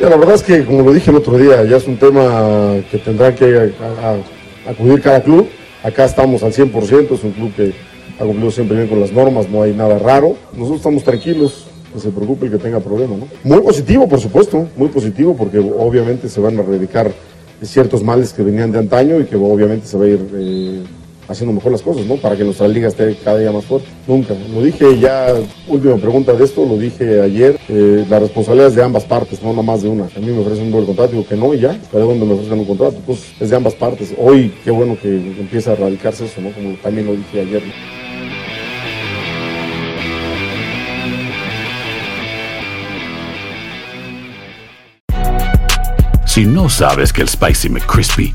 Ya, la verdad es que, como lo dije el otro día, ya es un tema que tendrá que acudir cada club. Acá estamos al 100%, es un club que ha cumplido siempre bien con las normas, no hay nada raro. Nosotros estamos tranquilos, que se preocupe el que tenga problema. ¿no? Muy positivo, por supuesto, muy positivo, porque obviamente se van a erradicar ciertos males que venían de antaño y que obviamente se va a ir eh, haciendo mejor las cosas, ¿no? Para que nuestra liga esté cada día más fuerte. Nunca. Lo dije ya, última pregunta de esto, lo dije ayer, eh, la responsabilidad es de ambas partes, no nada más de una. A mí me ofrecen un buen contrato, digo que no y ya, estaré donde me ofrecen un contrato. Entonces es de ambas partes. Hoy, qué bueno que empieza a erradicarse eso, ¿no? Como también lo dije ayer. Si no sabes que el Spicy McCrispy